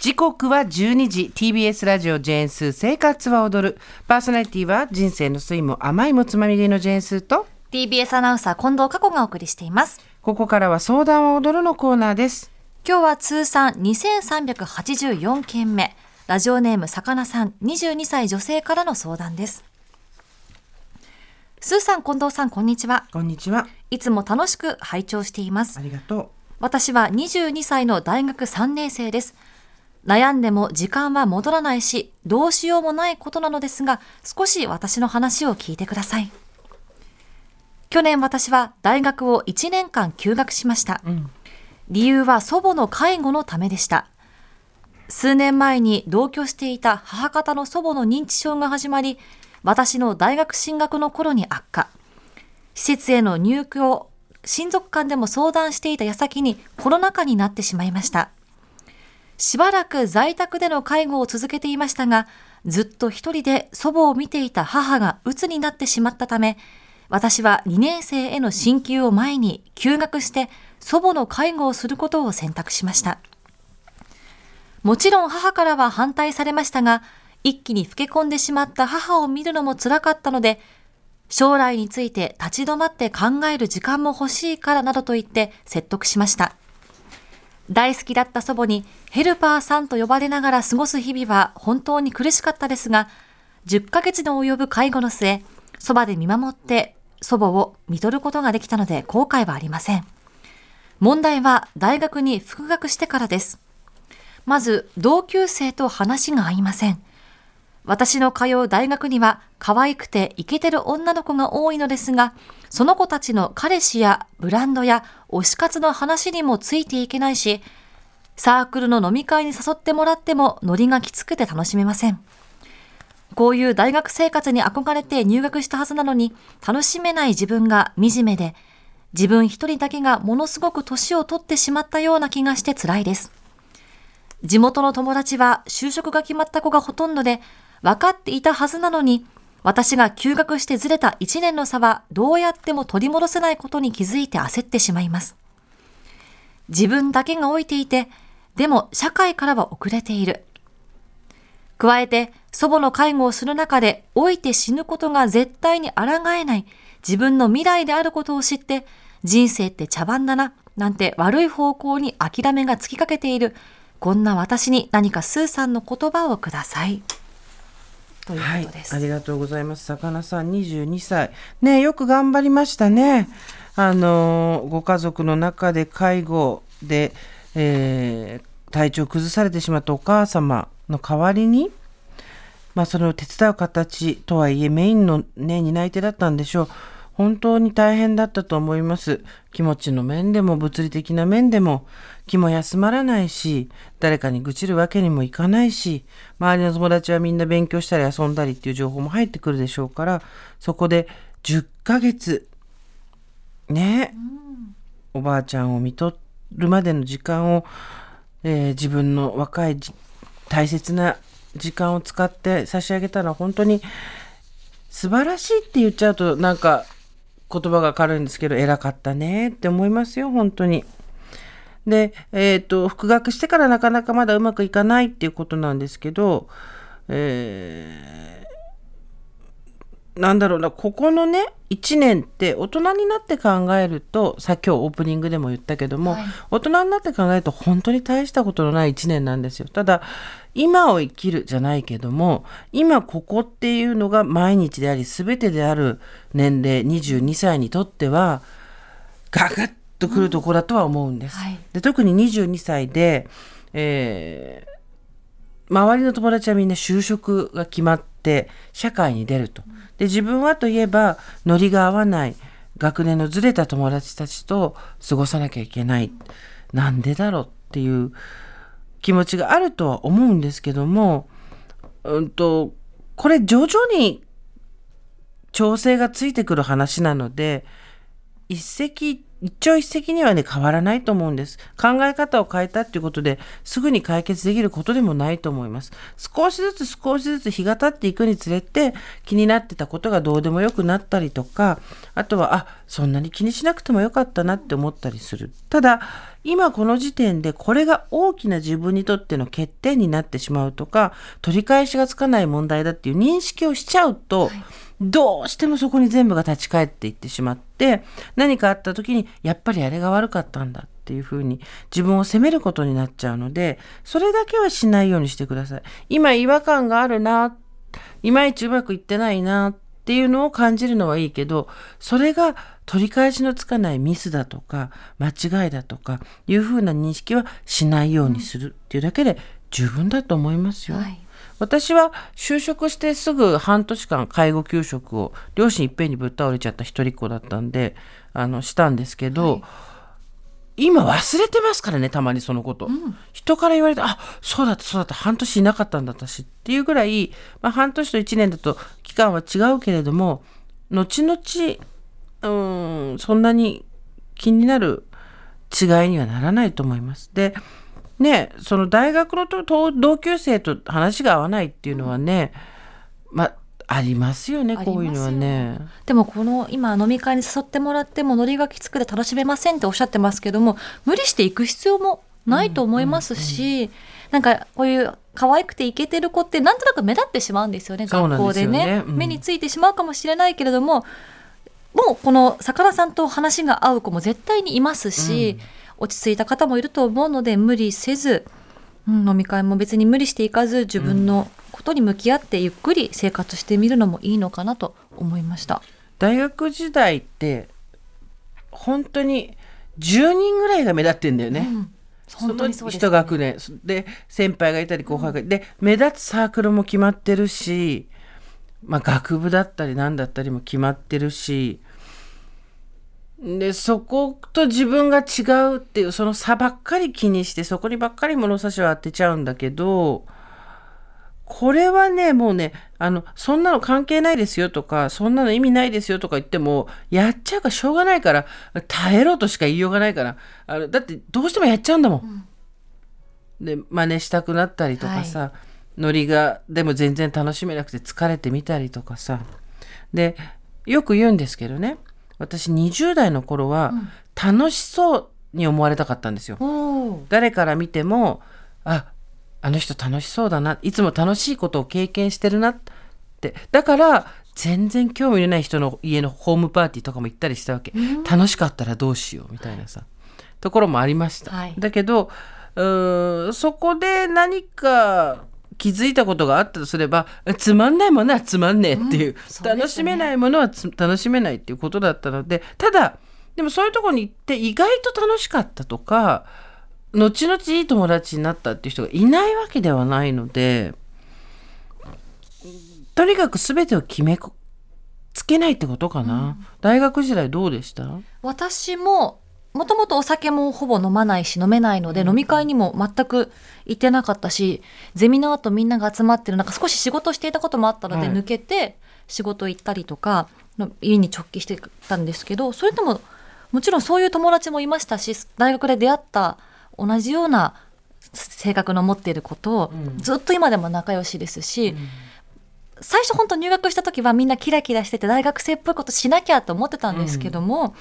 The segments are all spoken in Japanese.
時刻は12時。TBS ラジオジェーンスー。生活は踊る。パーソナリティは人生の酸いも甘いもつまみ食いのジェーンスーと。TBS アナウンサー近藤佳子がお送りしています。ここからは相談は踊るのコーナーです。今日は通算2384件目。ラジオネームさかなさん22歳女性からの相談です。スーさん近藤さんこんにちは。こんにちは。いつも楽しく拝聴しています。ありがとう。私は22歳の大学3年生です悩んでも時間は戻らないし、どうしようもないことなのですが、少し私の話を聞いてください。去年私は大学を1年間休学しました。うん、理由は祖母の介護のためでした。数年前に同居していた母方の祖母の認知症が始まり、私の大学進学の頃に悪化。施設への入居を親族間でも相談していた矢先にコロナ禍になってしまいました。しばらく在宅での介護を続けていましたが、ずっと一人で祖母を見ていた母が鬱になってしまったため、私は2年生への進級を前に休学して祖母の介護をすることを選択しました。もちろん母からは反対されましたが、一気に老け込んでしまった母を見るのも辛かったので、将来について立ち止まって考える時間も欲しいからなどと言って説得しました。大好きだった祖母にヘルパーさんと呼ばれながら過ごす日々は本当に苦しかったですが、10ヶ月の及ぶ介護の末、そばで見守って祖母を見取ることができたので後悔はありません。問題は大学に復学してからです。まず、同級生と話が合いません。私の通う大学には可愛くてイケてる女の子が多いのですが、その子たちの彼氏やブランドや推し活の話にもついていけないし、サークルの飲み会に誘ってもらってもノリがきつくて楽しめません。こういう大学生活に憧れて入学したはずなのに、楽しめない自分が惨めで、自分一人だけがものすごく年を取ってしまったような気がして辛いです。地元の友達は就職が決まった子がほとんどで、分かっていたはずなのに、私が休学してずれた1年の差はどうやっても取り戻せないことに気づいて焦ってしまいます。自分だけが老いていて、でも社会からは遅れている。加えて、祖母の介護をする中で老いて死ぬことが絶対に抗えない自分の未来であることを知って、人生って茶番だな、なんて悪い方向に諦めがつきかけている、こんな私に何かスーさんの言葉をください。ということです、はい、ありがとうございます。魚さん22歳。ねよく頑張りましたね。あのご家族の中で介護で、えー、体調崩されてしまったお母様の代わりにまあそれを手伝う形とはいえメインのね担い手だったんでしょう本当に大変だったと思います。気持ちの面でも物理的な面でも気も休まらないし、誰かに愚痴るわけにもいかないし、周りの友達はみんな勉強したり遊んだりっていう情報も入ってくるでしょうから、そこで10ヶ月、ね、うん、おばあちゃんを見とるまでの時間を、えー、自分の若い大切な時間を使って差し上げたのは本当に素晴らしいって言っちゃうとなんか言葉が軽いんですけど、偉かったねって思いますよ、本当に。で、えっ、ー、と、復学してからなかなかまだうまくいかないっていうことなんですけど、えー、なんだろうな、ここのね、1年って大人になって考えると、さっきオープニングでも言ったけども、はい、大人になって考えると本当に大したことのない1年なんですよ。ただ、今を生きるじゃないけども、今ここっていうのが毎日であり、全てである年齢、22歳にとっては、ガガッとくるところだとは思うんです。うんはい、で特に22歳で、えー、周りの友達はみんな就職が決まって社会に出ると。で自分はといえばノリが合わない学年のずれた友達たちと過ごさなきゃいけない。なんでだろうっていう気持ちがあるとは思うんですけども、うんと、これ徐々に調整がついてくる話なので、一石一朝一夕にはね変わらないと思うんです。考え方を変えたっていうことですぐに解決できることでもないと思います。少しずつ少しずつ日が経っていくにつれて気になってたことがどうでもよくなったりとかあとはあそんなに気にしなくてもよかったなって思ったりする。ただ今この時点でこれが大きな自分にとっての欠点になってしまうとか取り返しがつかない問題だっていう認識をしちゃうと、はい。どうしてもそこに全部が立ち返っていってしまって何かあった時にやっぱりあれが悪かったんだっていうふうに自分を責めることになっちゃうのでそれだけはしないようにしてください。今違和感があるないまいちうまくいってないなっていうのを感じるのはいいけどそれが取り返しのつかないミスだとか間違いだとかいうふうな認識はしないようにするっていうだけで十分だと思いますよ。はい私は就職してすぐ半年間介護休職を両親いっぺんにぶっ倒れちゃった一人っ子だったんであのしたんですけど、はい、今忘れてますからねたまにそのこと、うん、人から言われてあそうだったそうだった半年いなかったんだ私っていうぐらい、まあ、半年と1年だと期間は違うけれども後々うんそんなに気になる違いにはならないと思います。でねその大学の同級生と話が合わないっていうのはね、まあありますよ。ねこういうのはね。でもこの今飲み会に誘ってもらってもノリがきつくて楽しめませんっておっしゃってますけども無理していく必要もないと思いますし、うんうん、なんかこういう可愛くてイケてる子ってなんとなく目立ってしまうんですよね学校でね、ね。うん、目についてしまうかもしれないけれどももうこの魚さんと話が合う子も絶対にいますし、うん落ち着いた方もいると思うので無理せず、うん、飲み会も別に無理していかず自分のことに向き合ってゆっくり生活してみるのもいいのかなと思いました。大学時代って本当に10人ぐらいが目立ってんだよね。うん。本当にそうです、ね、一学年で先輩がいたり後輩がいて、うん、で目立つサークルも決まってるし、まあ、学部だったり何だったりも決まってるしで、そこと自分が違うっていう、その差ばっかり気にして、そこにばっかり物差しを当てちゃうんだけど、これはね、もうね、あの、そんなの関係ないですよとか、そんなの意味ないですよとか言っても、やっちゃうかしょうがないから、耐えろとしか言いようがないから、あのだってどうしてもやっちゃうんだもん。うん、で、真似したくなったりとかさ、はい、ノリが、でも全然楽しめなくて疲れてみたりとかさ。で、よく言うんですけどね、私20代の頃は楽しそうに思われたかったんですよ。誰から見てもああの人楽しそうだないつも楽しいことを経験してるなって。だから全然興味のない人の家のホームパーティーとかも行ったりしたわけ、楽しかったらどうしようみたいなさところもありました。はい、だけどそこで何か気づいたことがあったとすればつまんないものはつまんねえっていううんうね、楽しめないものは楽しめないっていうことだったのでただでもそういうとこに行って意外と楽しかったとか後々いい友達になったっていう人がいないわけではないのでとにかく全てを決めつけないってことかな、うん、大学時代どうでした？私ももともとお酒もほぼ飲まないし飲めないので、飲み会にも全く行ってなかったしゼミの後みんなが集まってる中少し仕事していたこともあったので、抜けて仕事行ったりとか家に直帰してたんですけどそれとももちろんそういう友達もいましたし大学で出会った同じような性格の持っている子と、ずっと今でも仲良しですし、うん、最初本当入学した時はみんなキラキラしてて大学生っぽいことしなきゃと思ってたんですけども、うん、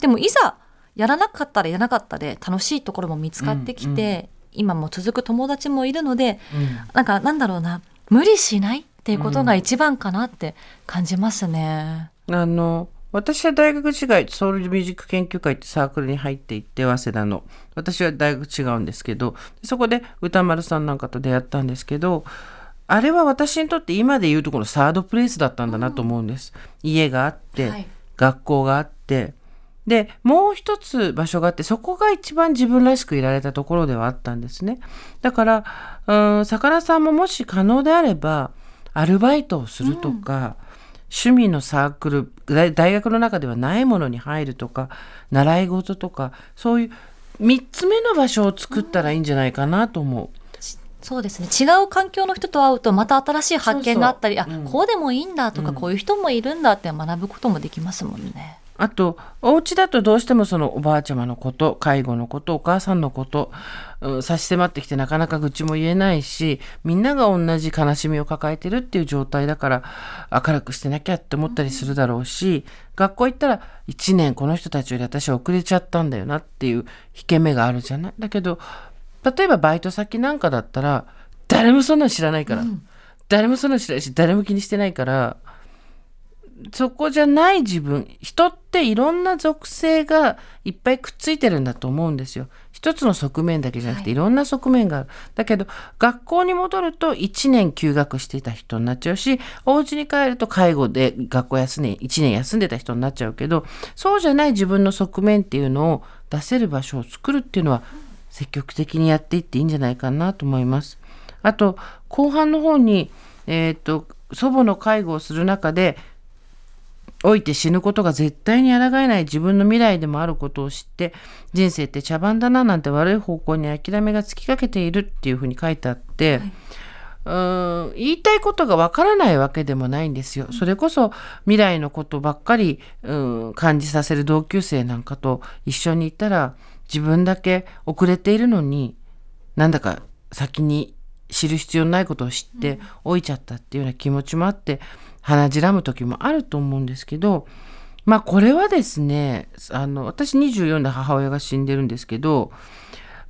でもいざやらなかったらやらなかったで楽しいところも見つかってきて、今も続く友達もいるので、うん、なんかなんだろうな無理しないっていうことが一番かなって感じますね。うん、あの私は大学時代ソウルミュージック研究会ってサークルに入っていって早稲田の。私は大学違うんですけどそこで歌丸さんなんかと出会ったんですけどあれは私にとって今でいうとこのサードプレイスだったんだなと思うんです。うん、家があって、はい、学校があってでもう一つ場所があってそこが一番自分らしくいられたところではあったんですね。だからうん魚さんももし可能であればアルバイトをするとか、うん、趣味のサークル大学の中ではないものに入るとか習い事とかそういう3つ目の場所を作ったらいいんじゃないかなと思う。そうですね。違う環境の人と会うとまた新しい発見があったりあ、うん、こうでもいいんだとか、うん、こういう人もいるんだって学ぶこともできますもんね。あと、お家だとどうしてもそのおばあちゃまのこと、介護のこと、お母さんのこと、うん差し迫ってきてなかなか愚痴も言えないし、みんなが同じ悲しみを抱えてるっていう状態だから、明るくしてなきゃって思ったりするだろうし、学校行ったら1年この人たちより私は遅れちゃったんだよなっていう引け目があるじゃない？だけど、例えばバイト先なんかだったら、誰もそんなの知らないから、誰もそんなの知らないし、誰も気にしてないから、そこじゃない自分人っていろんな属性がいっぱいくっついてるんだと思うんですよ。一つの側面だけじゃなくていろんな側面がある。だけど学校に戻ると1年休学していた人になっちゃうしお家に帰ると介護で学校休んで1年休んでた人になっちゃうけどそうじゃない自分の側面っていうのを出せる場所を作るっていうのは積極的にやっていっていいんじゃないかなと思います。あと後半の方に、えー、と祖母の介護をする中で老いて死ぬことが絶対に抗えない自分の未来でもあることを知って人生って茶番だななんて悪い方向に諦めがつきかけているっていうふうに書いてあって、うーん言いたいことがわからないわけでもないんですよ。それこそ未来のことばっかり、うん、感じさせる同級生なんかと一緒にいたら自分だけ遅れているのになんだか先に知る必要のないことを知って老いちゃったっていうような気持ちもあって鼻じらむ時もあると思うんですけどまあこれはですねあの私24で母親が死んでるんですけど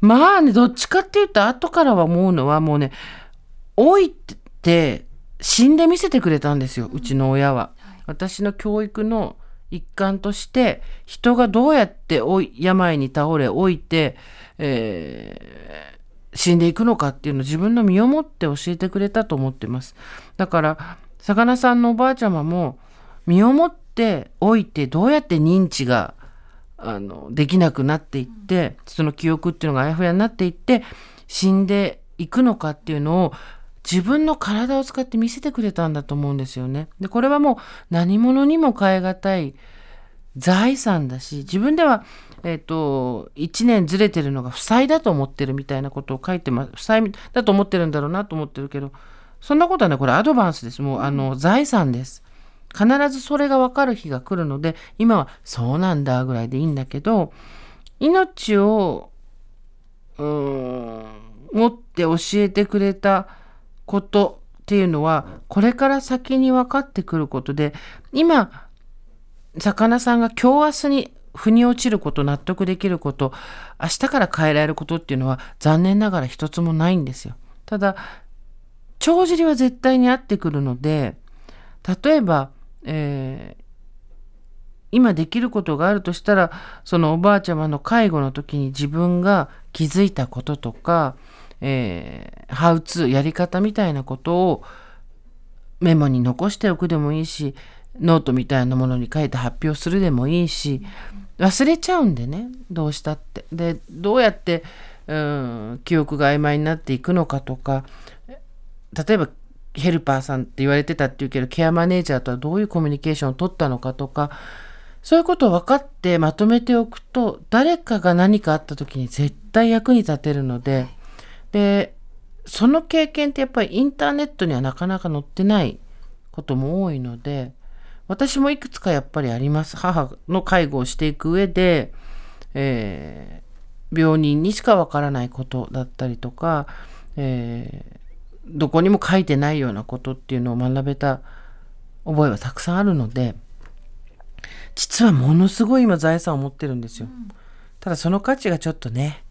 まあねどっちかっていうと後からは思うのはもうね老いて死んで見せてくれたんですようちの親は。私の教育の一環として人がどうやって病に倒れ老いて、えー死んでいくのかっていうのを自分の身をもって教えてくれたと思ってます。だから魚さんのおばあちゃまも身をもって老いてどうやって認知があのできなくなっていってその記憶っていうのがあやふやになっていって死んでいくのかっていうのを自分の体を使って見せてくれたんだと思うんですよね。でこれはもう何者にも代え難い財産だし自分では、えっと1年ずれてるのが負債だと思ってるみたいなことを書いてます負債だと思ってるんだろうなと思ってるけどそんなことはねこれアドバンスです。もうあの財産です。必ずそれが分かる日が来るので今はそうなんだぐらいでいいんだけど命をうーん持って教えてくれたことっていうのはこれから先に分かってくることで今魚さんが今日明日に腑に落ちること納得できること明日から変えられることっていうのは残念ながら一つもないんですよ。ただ帳尻は絶対に合ってくるので例えば、えー今できることがあるとしたらそのおばあちゃまの介護の時に自分が気づいたこととか、えー、ハウツーやり方みたいなことをメモに残しておくでもいいしノートみたいなものに書いて発表するでもいいし忘れちゃうんでねどうしたって。でどうやってうん記憶が曖昧になっていくのかとか例えばヘルパーさんって言われてたっていうけどケアマネージャーとはどういうコミュニケーションを取ったのかとかそういうことを分かってまとめておくと誰かが何かあった時に絶対役に立てるのででその経験ってやっぱりインターネットにはなかなか載ってないことも多いので私もいくつかやっぱりあります。母の介護をしていく上で、えー病人にしかわからないことだったりとか、えーどこにも書いてないようなことっていうのを学べた覚えはたくさんあるので実はものすごい今財産を持ってるんですよ。ただその価値がちょっとね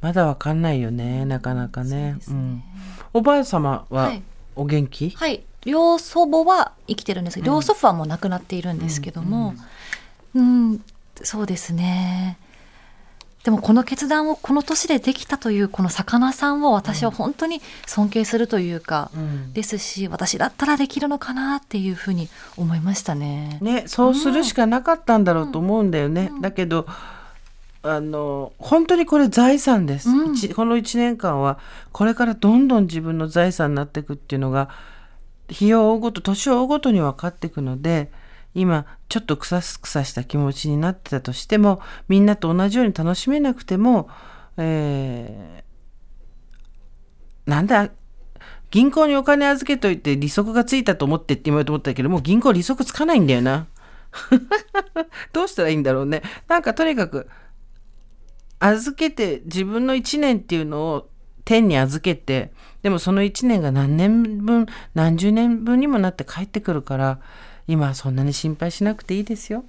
まだわかんないよねなかなかね。うん、おばあ様ははい。お元気、はい。両祖母は生きてるんですけど、両祖父はもう亡くなっているんですけども。うん、そうですねでもこの決断をこの年でできたというこの魚さんを私は本当に尊敬するというか、うん。ですし私だったらできるのかなっていうふうに思いましたね。ね、そうするしかなかったんだろうと思うんだよね。だけどあの本当にこれ財産です、この1年間はこれからどんどん自分の財産になっていくっていうのが日を追うごと年を追うごとに分かっていくので今ちょっとくさすくさした気持ちになってたとしてもみんなと同じように楽しめなくても、えー、なんだ銀行にお金預けといて利息がついたと思ってって言われと思ったけどもう銀行利息つかないんだよな。どうしたらいいんだろうね。なんかとにかく預けて自分の1年っていうのを天に預けてでもその1年が何年分何十年分にもなって帰ってくるから今はそんなに心配しなくていいですよ。